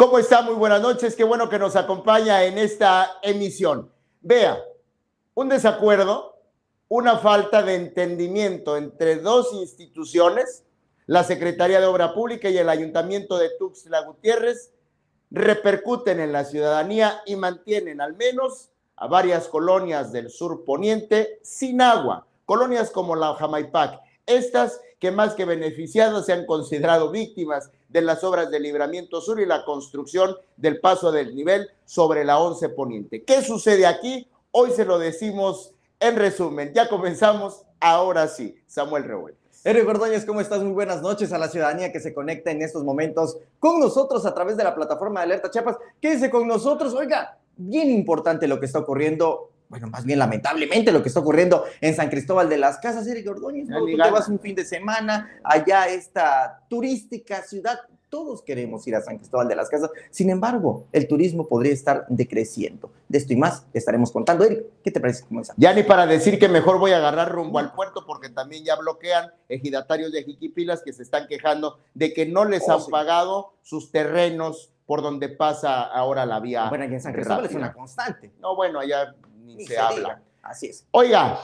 ¿Cómo está? Muy buenas noches. Qué bueno que nos acompaña en esta emisión. Vea, un desacuerdo, una falta de entendimiento entre dos instituciones, la Secretaría de Obra Pública y el Ayuntamiento de Tuxtla Gutiérrez, repercuten en la ciudadanía y mantienen al menos a varias colonias del sur poniente sin agua, colonias como la Jamaipac. Estas que más que beneficiadas se han considerado víctimas de las obras de Libramiento Sur y la construcción del paso del nivel sobre la 11 Poniente. ¿Qué sucede aquí? Hoy se lo decimos en resumen. Ya comenzamos, ahora sí. Samuel Revueltas. Eric Ordóñez, ¿cómo estás? Muy buenas noches a la ciudadanía que se conecta en estos momentos con nosotros a través de la plataforma de Alerta Chiapas. Quédese con nosotros. Oiga, bien importante lo que está ocurriendo bueno, más bien lamentablemente lo que está ocurriendo en San Cristóbal de las Casas, Eric Ordóñez, ¿no? tú te vas un fin de semana allá esta turística ciudad, todos queremos ir a San Cristóbal de las Casas, sin embargo, el turismo podría estar decreciendo. De esto y más estaremos contando. Eric, ¿qué te parece cómo es? Ya ni para decir que mejor voy a agarrar rumbo al puerto porque también ya bloquean ejidatarios de Jiquipilas que se están quejando de que no les oh, han pagado sus terrenos por donde pasa ahora la vía. Bueno, aquí en San Cristóbal es una constante. No, bueno, allá se, habla. Así es. Oiga,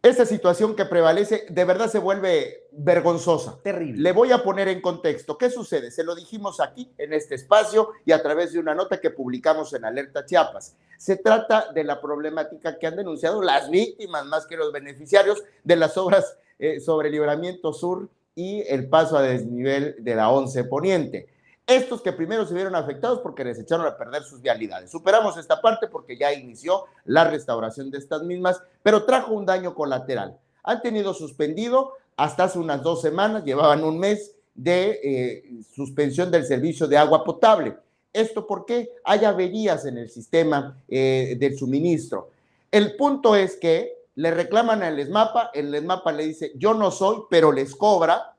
esta situación que prevalece de verdad se vuelve vergonzosa. Terrible. Le voy a poner en contexto. ¿Qué sucede? Se lo dijimos aquí en este espacio y a través de una nota que publicamos en Alerta Chiapas. Se trata de la problemática que han denunciado las víctimas más que los beneficiarios de las obras eh, sobre Libramiento Sur y el paso a desnivel de la 11 Poniente. Estos que primero se vieron afectados porque les echaron a perder sus vialidades. Superamos esta parte porque ya inició la restauración de estas mismas, pero trajo un daño colateral. Han tenido suspendido hasta hace unas dos semanas, llevaban un mes de eh, suspensión del servicio de agua potable. ¿Esto porque Hay averías en el sistema eh, del suministro. El punto es que le reclaman al ESMAPA, el ESMAPA le dice, yo no soy, pero les cobra,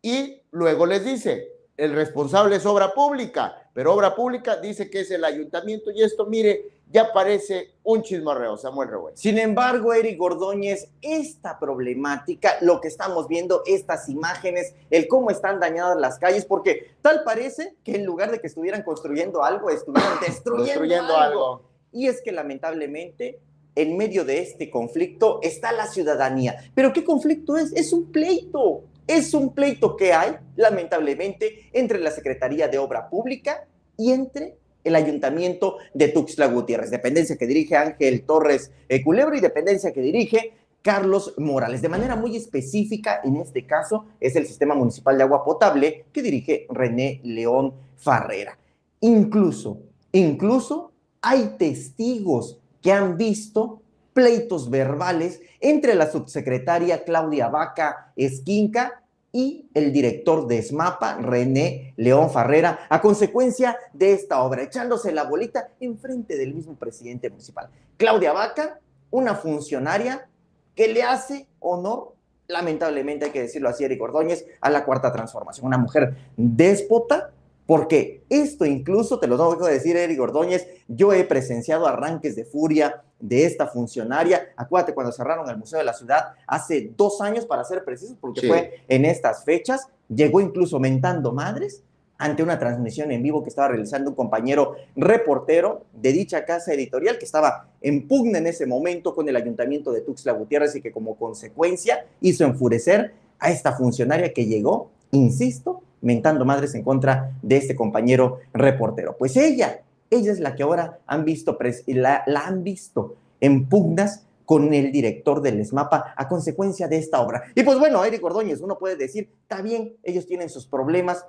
y luego les dice, el responsable es obra pública, pero obra pública dice que es el ayuntamiento y esto, mire, ya parece un chismorreo, Samuel Revuelta. Sin embargo, Eric Gordóñez, esta problemática, lo que estamos viendo, estas imágenes, el cómo están dañadas las calles, porque tal parece que en lugar de que estuvieran construyendo algo, estuvieran destruyendo, algo. Y es que lamentablemente en medio de este conflicto está la ciudadanía. Pero ¿qué conflicto es? Es un pleito. Es un pleito que hay, lamentablemente, entre la Secretaría de Obra Pública y entre el Ayuntamiento de Tuxtla Gutiérrez, dependencia que dirige Ángel Torres eh, Culebro y dependencia que dirige Carlos Morales. De manera muy específica, en este caso, es el Sistema Municipal de Agua Potable que dirige René León Farrera. Incluso, incluso hay testigos que han visto pleitos verbales entre la subsecretaria Claudia Vaca Esquinca y el director de SMAPA, René León Farrera, a consecuencia de esta obra, echándose la bolita enfrente del mismo presidente municipal. Claudia Vaca, una funcionaria que le hace honor, lamentablemente hay que decirlo así, Eric Ordóñez, a la cuarta transformación. Una mujer déspota, porque esto incluso, te lo tengo que decir, Eric Ordóñez, yo he presenciado arranques de furia de esta funcionaria. Acuérdate cuando cerraron el Museo de la Ciudad hace dos años, para ser precisos, porque fue en estas fechas, llegó incluso mentando madres ante una transmisión en vivo que estaba realizando un compañero reportero de dicha casa editorial que estaba en pugna en ese momento con el ayuntamiento de Tuxtla Gutiérrez y que como consecuencia hizo enfurecer a esta funcionaria que llegó, insisto, mentando madres en contra de este compañero reportero. Pues ella, ella es la que ahora han visto, la, la han visto en pugnas con el director del ESMAPA a consecuencia de esta obra. Y pues bueno, Eric Ordóñez, uno puede decir, está bien, ellos tienen sus problemas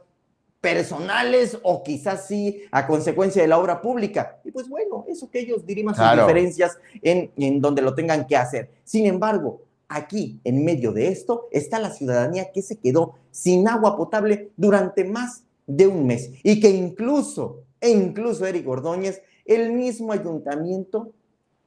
personales o quizás sí a consecuencia de la obra pública. Y pues bueno, eso que ellos diriman sus diferencias en, en donde lo tengan que hacer. Sin embargo, aquí, en medio de esto, está la ciudadanía que se quedó sin agua potable durante más de un mes y que incluso, e incluso Eric Ordóñez, el mismo ayuntamiento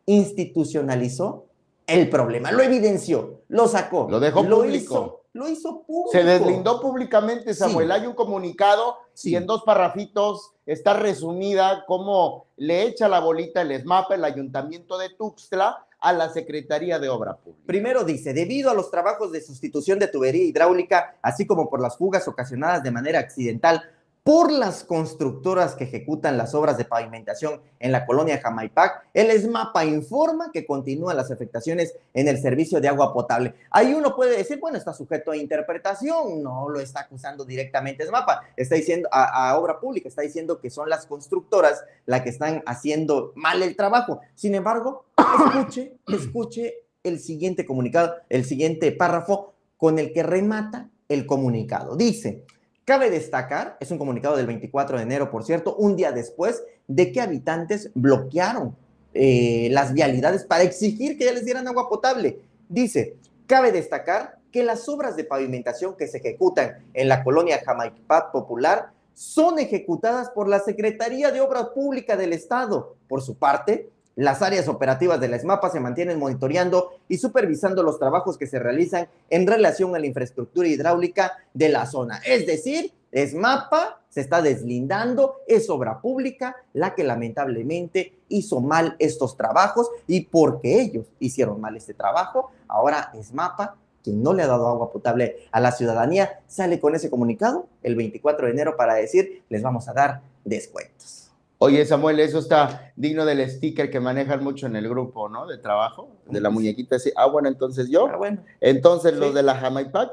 institucionalizó el problema, lo evidenció, lo sacó, lo dejó lo público. Hizo, lo hizo público. Se deslindó públicamente, Samuel. Hay un comunicado y en dos parrafitos está resumida cómo le echa la bolita el ESMAPA, el ayuntamiento de Tuxtla, a la Secretaría de Obra Pública. Primero dice, debido a los trabajos de sustitución de tubería hidráulica, así como por las fugas ocasionadas de manera accidental por las constructoras que ejecutan las obras de pavimentación en la colonia Jamaipac, el ESMAPA informa que continúan las afectaciones en el servicio de agua potable. Ahí uno puede decir, bueno, está sujeto a interpretación, no lo está acusando directamente ESMAPA, está diciendo a, obra pública, está diciendo que son las constructoras las que están haciendo mal el trabajo. Sin embargo, escuche, escuche el siguiente comunicado, el siguiente párrafo con el que remata el comunicado. Dice, Cabe destacar, es un comunicado del 24 de enero, por cierto, un día después de que habitantes bloquearon eh, las vialidades para exigir que ya les dieran agua potable. Dice, cabe destacar que las obras de pavimentación que se ejecutan en la colonia Jamaipat Popular son ejecutadas por la Secretaría de Obras Públicas del Estado. Por su parte, las áreas operativas de la ESMAPA se mantienen monitoreando y supervisando los trabajos que se realizan en relación a la infraestructura hidráulica de la zona. Es decir, ESMAPA se está deslindando, es obra pública la que lamentablemente hizo mal estos trabajos y porque ellos hicieron mal este trabajo, ahora ESMAPA quien no le ha dado agua potable a la ciudadanía, sale con ese comunicado el 24 de enero para decir, les vamos a dar descuentos. Oye, Samuel, eso está digno del sticker que manejan mucho en el grupo, ¿no? De trabajo, de la muñequita así. Ah, bueno, entonces yo. Ah, bueno. Entonces los de la Jamaipac,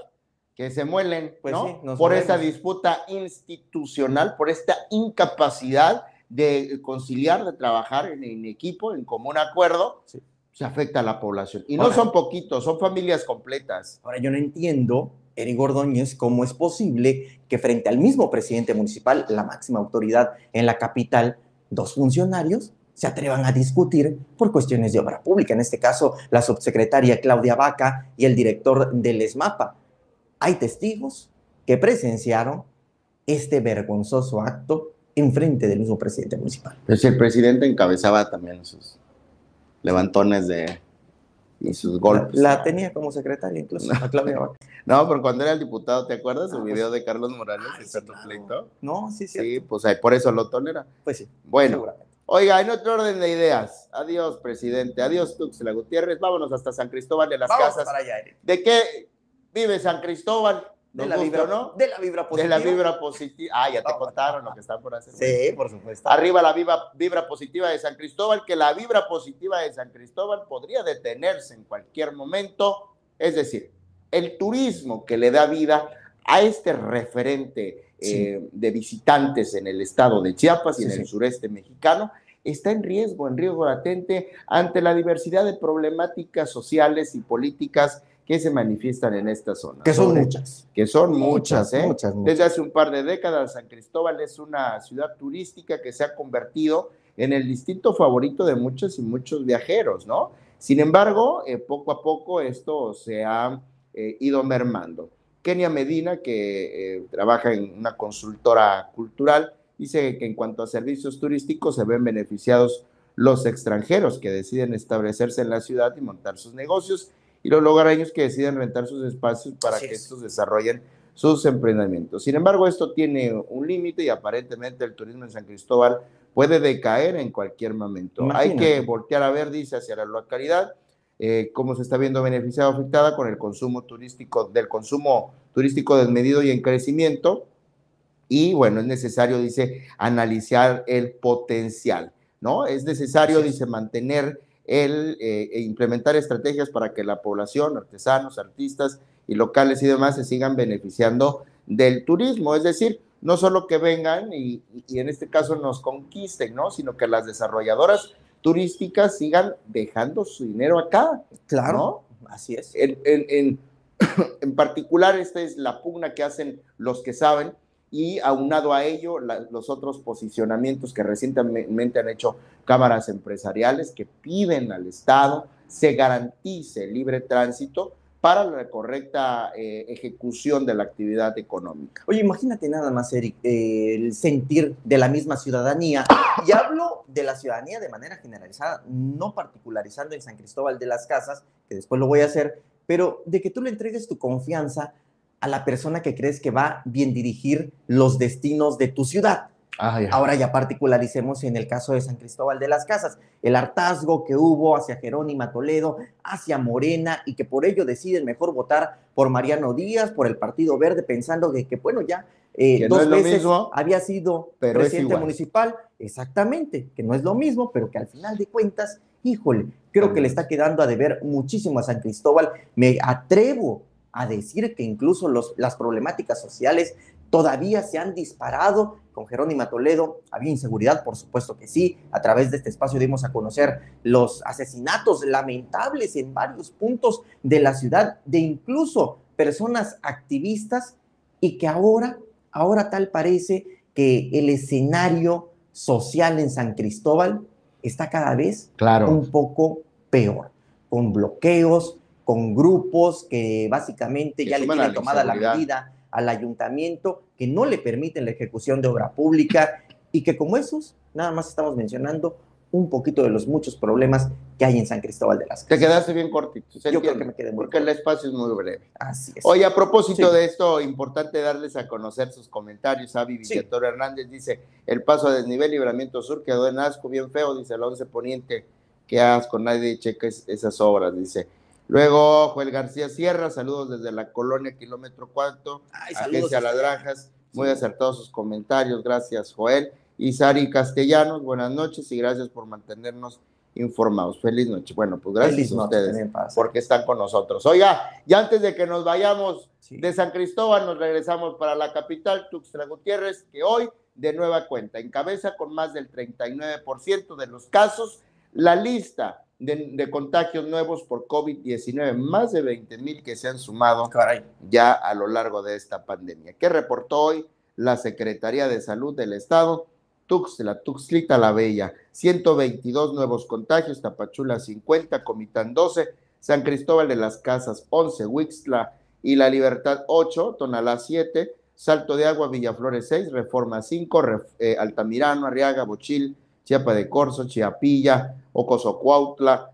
que se muelen, pues ¿no? por esta disputa institucional, por esta incapacidad de conciliar, de trabajar en, equipo, en común acuerdo, se afecta a la población. Y no son poquitos, son familias completas. Ahora, yo no entiendo, Eric Ordóñez, cómo es posible que frente al mismo presidente municipal, la máxima autoridad en la capital, dos funcionarios se atrevan a discutir por cuestiones de obra pública, en este caso la subsecretaria Claudia Vaca y el director del ESMAPA. Hay testigos que presenciaron este vergonzoso acto en frente del mismo presidente municipal. Pues el presidente encabezaba también sus levantones de y sus golpes. La, tenía como secretaria incluso, no. Claudia Vaca. No, pero cuando era el diputado, ¿te acuerdas ah, video pues de Carlos Morales y sí, pleito? No, sí, sí. Sí, pues por eso lo tolera. Pues sí. Bueno, oiga, en otro orden de ideas. Adiós, presidente. Adiós, Tuxla Gutiérrez. Vámonos hasta San Cristóbal de las Casas. Para allá, ¿De qué vive San Cristóbal? De la, vibra, ¿no? de la vibra positiva. De la vibra positiva. Ah, ya te contaron lo que están por hacer. Sí, por supuesto. Arriba la vibra, vibra positiva de San Cristóbal, que la vibra positiva de San Cristóbal podría detenerse en cualquier momento. Es decir, el turismo que le da vida a este referente eh, de visitantes en el estado de Chiapas y en el sureste mexicano está en riesgo, en riesgo latente ante la diversidad de problemáticas sociales y políticas que se manifiestan en esta zona. Que son muchas. Que son muchas, ¿eh? Muchas, Desde hace un par de décadas, San Cristóbal es una ciudad turística que se ha convertido en el distrito favorito de muchos y muchos viajeros, ¿no? Sin embargo, eh, poco a poco esto se ha eh, ido mermando. Kenia Medina, que trabaja en una consultora cultural, dice que en cuanto a servicios turísticos se ven beneficiados los extranjeros que deciden establecerse en la ciudad y montar sus negocios y los lugareños que deciden rentar sus espacios para que estos desarrollen sus emprendimientos. Sin embargo, esto tiene un límite y aparentemente el turismo en San Cristóbal puede decaer en cualquier momento. Hay que voltear a ver, dice, hacia la localidad, eh, cómo se está viendo beneficiada o afectada con el consumo turístico, del consumo turístico desmedido y en crecimiento. Y bueno, es necesario, dice, analizar el potencial, ¿no? Es necesario, dice, mantener el eh, e implementar estrategias para que la población, artesanos, artistas y locales y demás se sigan beneficiando del turismo, es decir, no solo que vengan y, en este caso nos conquisten, ¿no? sino que las desarrolladoras turísticas sigan dejando su dinero acá. Claro, así es. En, en, en particular, esta es la pugna que hacen los que saben, y aunado a ello los otros posicionamientos que recientemente han hecho cámaras empresariales que piden al Estado se garantice libre tránsito para la correcta eh, ejecución de la actividad económica. Oye, imagínate nada más, Eric, eh, el sentir de la misma ciudadanía, y hablo de la ciudadanía de manera generalizada, no particularizando en San Cristóbal de las Casas, que después lo voy a hacer, pero de que tú le entregues tu confianza a la persona que crees que va a bien dirigir los destinos de tu ciudad. Ah, Ahora ya particularicemos en el caso de San Cristóbal de las Casas, el hartazgo que hubo hacia Jerónima Toledo, hacia Morena, y que por ello deciden mejor votar por Mariano Díaz, por el Partido Verde, pensando que, que bueno, ya eh, no dos veces mismo, había sido pero presidente municipal, exactamente, que no es lo mismo, pero que al final de cuentas, híjole, creo que le está quedando a deber muchísimo a San Cristóbal. Me atrevo a decir que incluso los, las problemáticas sociales todavía se han disparado. Con Jerónima Toledo había inseguridad, por supuesto que sí. A través de este espacio dimos a conocer los asesinatos lamentables en varios puntos de la ciudad, de incluso personas activistas, y que ahora, ahora tal parece que el escenario social en San Cristóbal está cada vez Claro. un poco peor, con bloqueos, con grupos que básicamente Que ya le tienen la tomada la medida al ayuntamiento, que no le permiten la ejecución de obra pública y que como esos, nada más estamos mencionando un poquito de los muchos problemas que hay en San Cristóbal de las Te Casas. quedaste bien cortito. se Yo creo que me quedé muy Porque el espacio es muy breve. Así es. Oye, a propósito Sí. de esto, importante darles a conocer sus comentarios. Avi Sí. Villatoro Hernández dice: el paso a desnivel Libramiento Sur quedó en asco, bien feo, dice el 11 Poniente. Qué asco, nadie checa es- esas obras, dice. Luego, Joel García Sierra, saludos desde la colonia Kilómetro Cuarto, Ay, Agencia. Granjas. Muy Sí. acertados sus comentarios, gracias, Joel. Y Sari Castellanos, buenas noches y gracias por mantenernos informados. Feliz noche. Bueno, pues gracias Feliz a ustedes porque están con nosotros. Oiga, y antes de que nos vayamos Sí. de San Cristóbal, nos regresamos para la capital, Tuxtla Gutiérrez, que hoy, de nueva cuenta, encabeza con más del 39% de los casos la lista de, de contagios nuevos por COVID-19, más de 20 mil que se han sumado Caray. ya a lo largo de esta pandemia. ¿Qué reportó hoy la Secretaría de Salud del Estado? Tuxtla, Tuxtlita la Bella, 122 nuevos contagios, Tapachula 50, Comitán 12, San Cristóbal de las Casas 11, Huixtla y La Libertad 8, Tonalá 7, Salto de Agua, Villaflores 6, Reforma 5, Ref- eh, Altamirano, Arriaga, Bochil, Chiapa de Corzo, Chiapilla, Ocosocuautla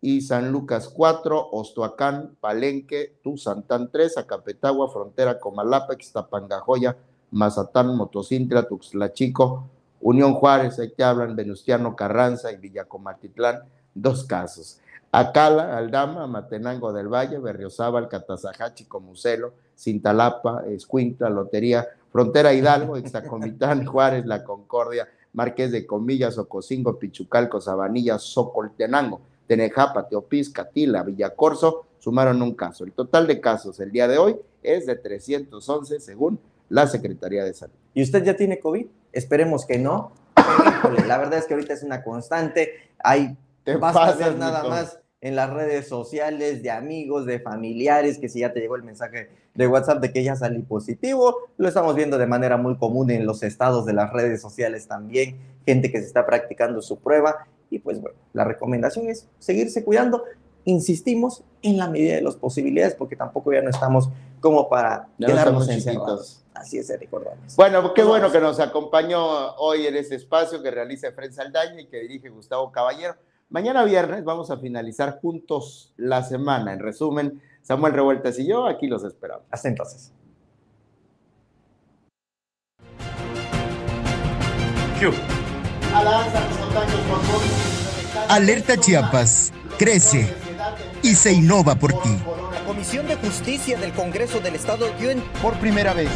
y San Lucas 4, Ostoacán, Palenque, Tuzantán 3, Acapetagua, Frontera, Comalapa, Ixtapangajoya, Mazatán, Motocintla, Tuxtla Chico, Unión Juárez, ahí te hablan, Venustiano Carranza y Villacomartitlán, dos casos. Acala, Aldama, Matenango del Valle, Berriozábal, Catazajachi, Comucelo, Cintalapa, Escuintla, Lotería, Frontera Hidalgo, Ixtacomitán, Juárez, La Concordia, Marqués de Comillas, Ocosingo, Pichucalco, Sabanilla, Socoltenango, Tenejapa, Teopisca, Tila, Villacorso, sumaron un caso. El total de casos el día de hoy es de 311 según la Secretaría de Salud. ¿Y usted ya tiene COVID? Esperemos que no. La verdad es que ahorita es una constante. Hay Te Basta pasas, ver nada Nico. más en las redes sociales de amigos, de familiares, que si ya te llegó el mensaje de WhatsApp de que ya salí positivo, lo estamos viendo de manera muy común en los estados de las redes sociales también, gente que se está practicando su prueba y pues bueno, la recomendación es seguirse cuidando, insistimos en la medida de las posibilidades porque tampoco ya no estamos como para no quedarnos encerrados. Así es, Eric Ordóñez. Bueno, qué bueno que nos acompañó hoy en este espacio que realiza Efren Saldaña y que dirige Gustavo Caballero. Mañana viernes vamos a finalizar juntos la semana. En resumen, Samuel Revueltas y yo aquí los esperamos. Hasta entonces. Alerta Chiapas, crece y se innova por ti. La Comisión de Justicia del Congreso del Estado dio en Por primera vez,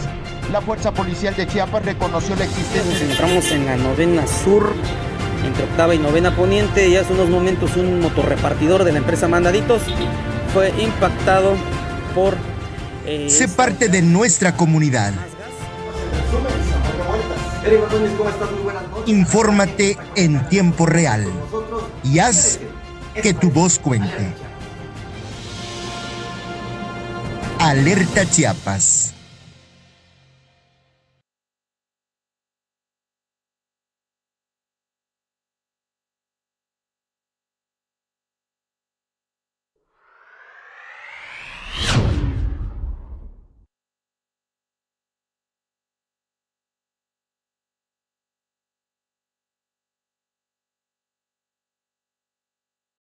la Fuerza Policial de Chiapas reconoció la Nos existencia encontramos en la novena sur, entre octava y novena poniente, y hace unos momentos un motorrepartidor de la empresa Mandaditos fue impactado por... eh, Sé parte de nuestra comunidad. Infórmate en tiempo real y haz que tu voz cuente. Alerta Chiapas.